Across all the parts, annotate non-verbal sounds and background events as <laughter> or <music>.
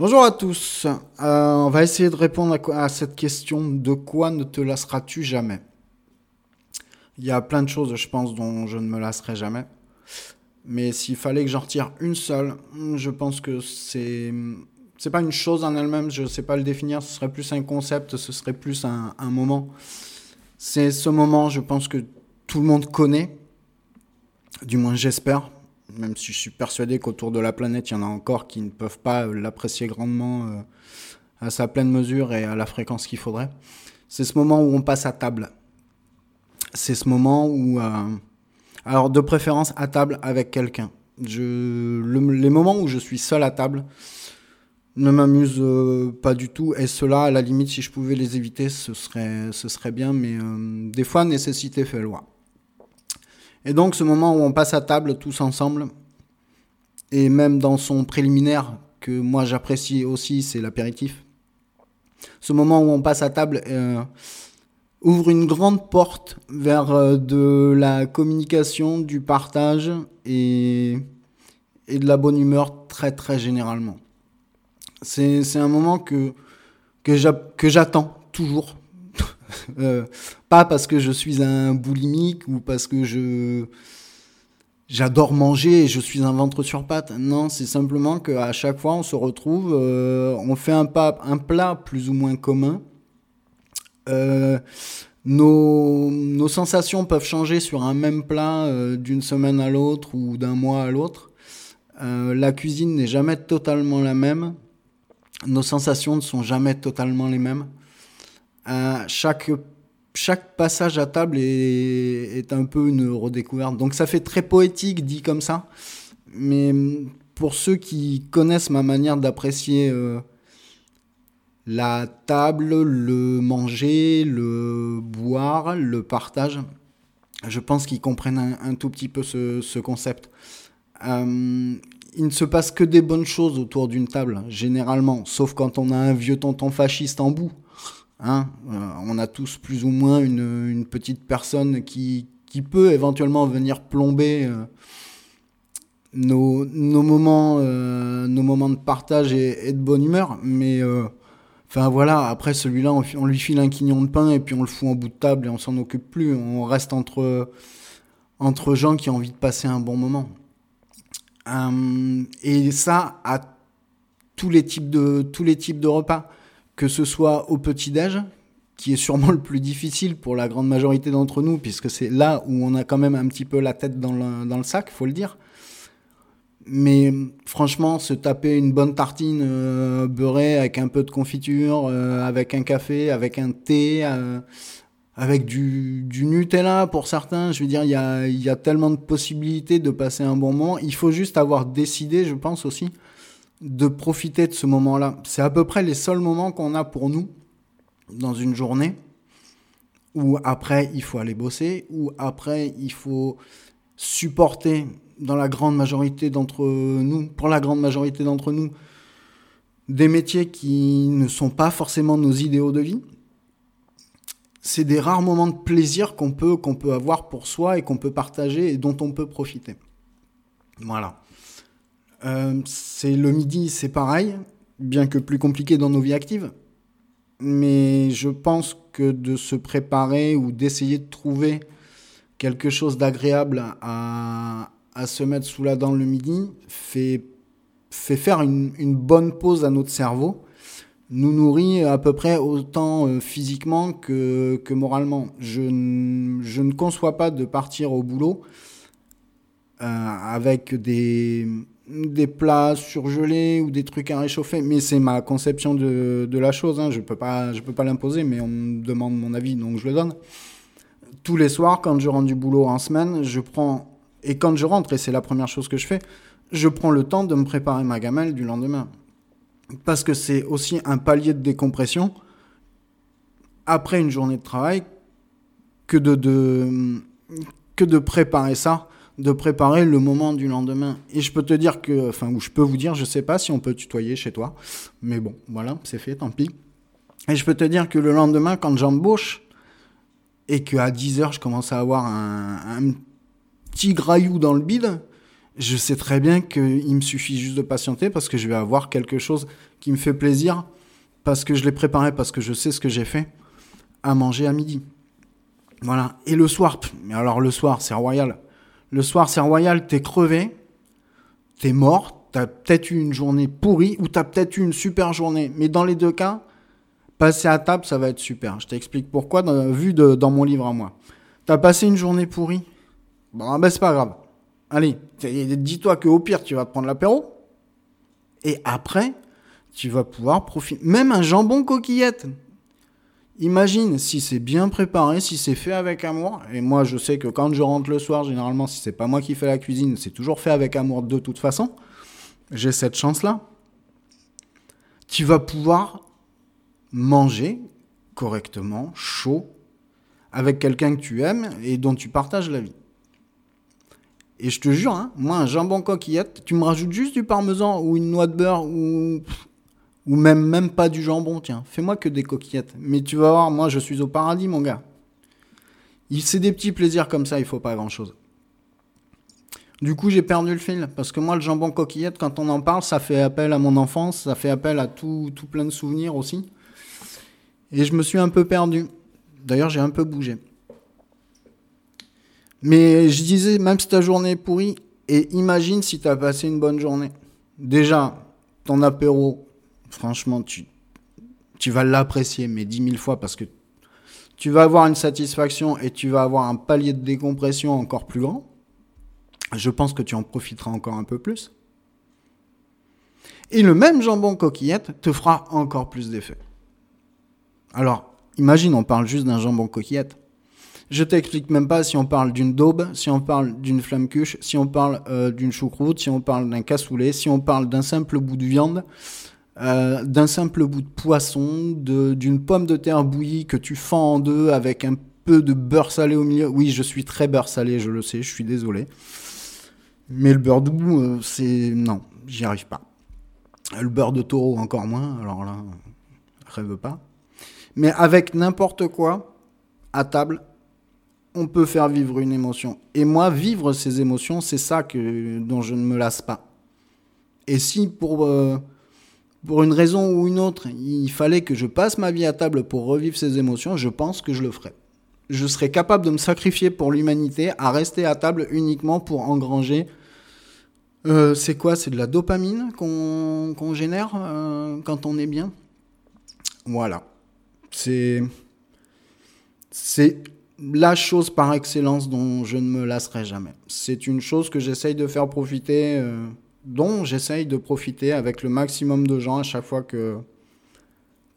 Bonjour à tous. Euh, on va essayer de répondre à, cette question de quoi ne te lasseras-tu jamais? Il y a plein de choses, je pense, dont je ne me lasserai jamais. Mais s'il fallait que j'en retire une seule, je pense que c'est c'est pas une chose en elle-même, je sais pas le définir, ce serait plus un concept, ce serait plus un moment. C'est ce moment, je pense que tout le monde connaît, du moins j'espère, même si je suis persuadé qu'autour de la planète, il y en a encore qui ne peuvent pas l'apprécier grandement euh, à sa pleine mesure et à la fréquence qu'il faudrait. C'est ce moment où on passe à table. C'est ce moment où, euh, alors de préférence à table avec quelqu'un. Les moments où je suis seul à table, ne m'amuse euh, pas du tout. Et cela, à la limite, si je pouvais les éviter, ce serait, ce serait bien. Mais euh, des fois, nécessité fait loi. Et donc, ce moment où on passe à table tous ensemble, et même dans son préliminaire, que moi j'apprécie aussi, c'est l'apéritif. Ce moment où on passe à table euh, ouvre une grande porte vers euh, de la communication, du partage et, de la bonne humeur très très généralement. C'est un moment que, que j'attends toujours. <laughs> euh, pas parce que je suis un boulimique ou parce que je j'adore manger et je suis un ventre sur pattes. Non, c'est simplement qu'à chaque fois on se retrouve, euh, on fait un, plat plus ou moins commun. Euh, nos, sensations peuvent changer sur un même plat d'une semaine à l'autre ou d'un mois à l'autre. La cuisine n'est jamais totalement la même nos sensations ne sont jamais totalement les mêmes. Euh, chaque, passage à table est, un peu une redécouverte. Donc ça fait très poétique dit comme ça. Mais pour ceux qui connaissent ma manière d'apprécier euh, la table, le manger, le boire, le partage, je pense qu'ils comprennent un, tout petit peu ce, ce concept. Euh, il ne se passe que des bonnes choses autour d'une table, généralement, sauf quand on a un vieux tonton fasciste en bout. Hein euh, on a tous plus ou moins une, petite personne qui, peut éventuellement venir plomber euh, nos, moments, euh, nos moments de partage et, de bonne humeur. Mais enfin voilà, après celui-là, on, lui file un quignon de pain et puis on le fout en bout de table et on s'en occupe plus. On reste entre, gens qui ont envie de passer un bon moment. Et ça à tous les types de tous les types de repas, que ce soit au petit déj, qui est sûrement <laughs> le plus difficile pour la grande majorité d'entre nous, puisque c'est là où on a quand même un petit peu la tête dans le, dans le sac, faut le dire. Mais franchement, se taper une bonne tartine euh, beurrée avec un peu de confiture, euh, avec un café, avec un thé, euh, avec du, Nutella pour certains. Je veux dire, il y a, tellement de possibilités de passer un bon moment. Il faut juste avoir décidé, je pense aussi, de profiter de ce moment-là. C'est à peu près les seuls moments qu'on a pour nous dans une journée où après il faut aller bosser, où après il faut supporter dans la grande majorité d'entre nous, pour la grande majorité d'entre nous, des métiers qui ne sont pas forcément nos idéaux de vie c'est des rares moments de plaisir qu'on peut, qu'on peut avoir pour soi et qu'on peut partager et dont on peut profiter. Voilà. Euh, c'est le midi, c'est pareil, bien que plus compliqué dans nos vies actives. Mais je pense que de se préparer ou d'essayer de trouver quelque chose d'agréable à, à, se mettre sous la dent le midi fait, fait faire une, une bonne pause à notre cerveau nous nourrit à peu près autant euh, physiquement que, que moralement. Je, je ne conçois pas de partir au boulot euh, avec des, des plats surgelés ou des trucs à réchauffer, mais c'est ma conception de, de la chose. Hein. Je ne peux pas, pas l'imposer, mais on me demande mon avis, donc je le donne. Tous les soirs, quand je rentre du boulot en semaine, je prends, et quand je rentre, et c'est la première chose que je fais, je prends le temps de me préparer ma gamelle du lendemain parce que c'est aussi un palier de décompression après une journée de travail que de, de, que de préparer ça, de préparer le moment du lendemain. Et je peux te dire que, enfin, ou je peux vous dire, je sais pas si on peut tutoyer chez toi, mais bon, voilà, c'est fait, tant pis. Et je peux te dire que le lendemain, quand j'embauche, et qu'à 10 heures, je commence à avoir un, un petit graillou dans le bide, je sais très bien qu'il me suffit juste de patienter parce que je vais avoir quelque chose qui me fait plaisir, parce que je l'ai préparé, parce que je sais ce que j'ai fait, à manger à midi. Voilà. Et le soir, mais alors le soir, c'est royal. Le soir, c'est royal, t'es crevé, t'es mort, t'as peut-être eu une journée pourrie ou t'as peut-être eu une super journée. Mais dans les deux cas, passer à table, ça va être super. Je t'explique pourquoi, vu dans mon livre à moi. T'as passé une journée pourrie? Bon, ben c'est pas grave. Allez, dis-toi qu'au pire, tu vas te prendre l'apéro. Et après, tu vas pouvoir profiter. Même un jambon coquillette. Imagine si c'est bien préparé, si c'est fait avec amour. Et moi, je sais que quand je rentre le soir, généralement, si c'est pas moi qui fais la cuisine, c'est toujours fait avec amour de toute façon. J'ai cette chance-là. Tu vas pouvoir manger correctement, chaud, avec quelqu'un que tu aimes et dont tu partages la vie. Et je te jure, hein, moi, un jambon coquillette, tu me rajoutes juste du parmesan ou une noix de beurre ou ou même, même pas du jambon, tiens. Fais-moi que des coquillettes. Mais tu vas voir, moi, je suis au paradis, mon gars. C'est des petits plaisirs comme ça, il faut pas grand-chose. Du coup, j'ai perdu le fil. Parce que moi, le jambon coquillette, quand on en parle, ça fait appel à mon enfance, ça fait appel à tout, tout plein de souvenirs aussi. Et je me suis un peu perdu. D'ailleurs, j'ai un peu bougé. Mais je disais, même si ta journée est pourrie, et imagine si tu as passé une bonne journée. Déjà, ton apéro, franchement, tu, vas l'apprécier, mais dix mille fois, parce que tu vas avoir une satisfaction et tu vas avoir un palier de décompression encore plus grand. Je pense que tu en profiteras encore un peu plus. Et le même jambon coquillette te fera encore plus d'effet. Alors, imagine, on parle juste d'un jambon coquillette. Je t'explique même pas si on parle d'une daube, si on parle d'une flamme cuche, si on parle euh, d'une choucroute, si on parle d'un cassoulet, si on parle d'un simple bout de viande, euh, d'un simple bout de poisson, d'une pomme de terre bouillie que tu fends en deux avec un peu de beurre salé au milieu. Oui, je suis très beurre salé, je le sais, je suis désolé. Mais le beurre doux, euh, c'est... Non, j'y arrive pas. Le beurre de taureau encore moins, alors là, rêve pas. Mais avec n'importe quoi, à table, on peut faire vivre une émotion. Et moi, vivre ces émotions, c'est ça que, dont je ne me lasse pas. Et si pour... Euh, pour une raison ou une autre, il fallait que je passe ma vie à table pour revivre ces émotions, je pense que je le ferais. Je serais capable de me sacrifier pour l'humanité à rester à table uniquement pour engranger. Euh, c'est quoi? C'est de la dopamine qu'on génère euh, quand on est bien? Voilà. C'est. La chose par excellence dont je ne me lasserai jamais. C'est une chose que j'essaye de faire profiter. Euh, dont j'essaye de profiter avec le maximum de gens à chaque fois que,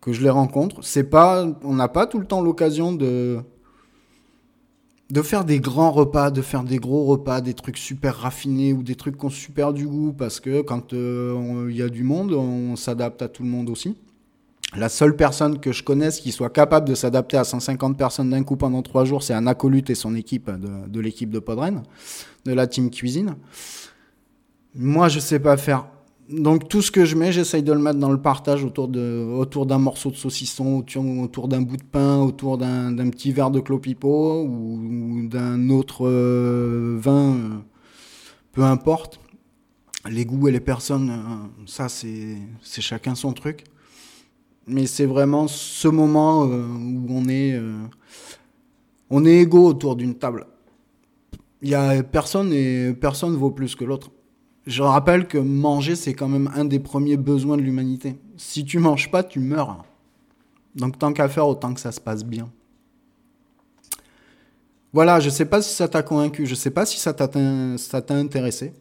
que je les rencontre. C'est pas, on n'a pas tout le temps l'occasion de, de faire des grands repas, de faire des gros repas, des trucs super raffinés ou des trucs qui ont super du goût parce que quand euh, il y a du monde, on s'adapte à tout le monde aussi. La seule personne que je connaisse qui soit capable de s'adapter à 150 personnes d'un coup pendant trois jours, c'est un acolyte et son équipe de, de l'équipe de Podren, de la team cuisine. Moi, je sais pas faire. Donc tout ce que je mets, j'essaye de le mettre dans le partage autour de autour d'un morceau de saucisson, autour, d'un bout de pain, autour d'un petit verre de clopipo ou, d'un autre euh, vin, euh, peu importe. Les goûts et les personnes, euh, ça c'est chacun son truc. Mais c'est vraiment ce moment où on est on est égaux autour d'une table. Il y a personne et personne vaut plus que l'autre. Je rappelle que manger, c'est quand même un des premiers besoins de l'humanité. Si tu manges pas, tu meurs. Donc tant qu'à faire, autant que ça se passe bien. Voilà, je ne sais pas si ça t'a convaincu, je ne sais pas si ça t'a intéressé.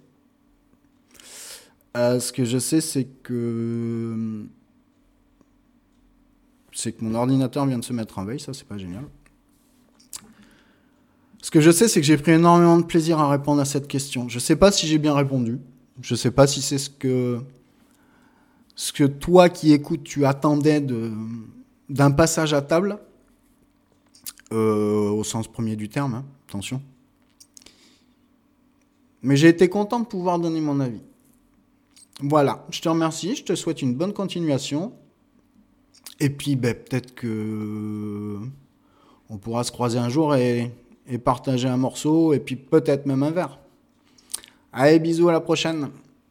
Euh, ce que je sais, c'est que c'est que mon ordinateur vient de se mettre en veille, ça c'est pas génial. Ce que je sais, c'est que j'ai pris énormément de plaisir à répondre à cette question. Je ne sais pas si j'ai bien répondu. Je ne sais pas si c'est ce que, ce que toi qui écoutes, tu attendais d'un passage à table, euh, au sens premier du terme, hein, attention. Mais j'ai été content de pouvoir donner mon avis. Voilà, je te remercie, je te souhaite une bonne continuation. Et puis, ben, peut-être que on pourra se croiser un jour et, et partager un morceau, et puis peut-être même un verre. Allez, bisous, à la prochaine.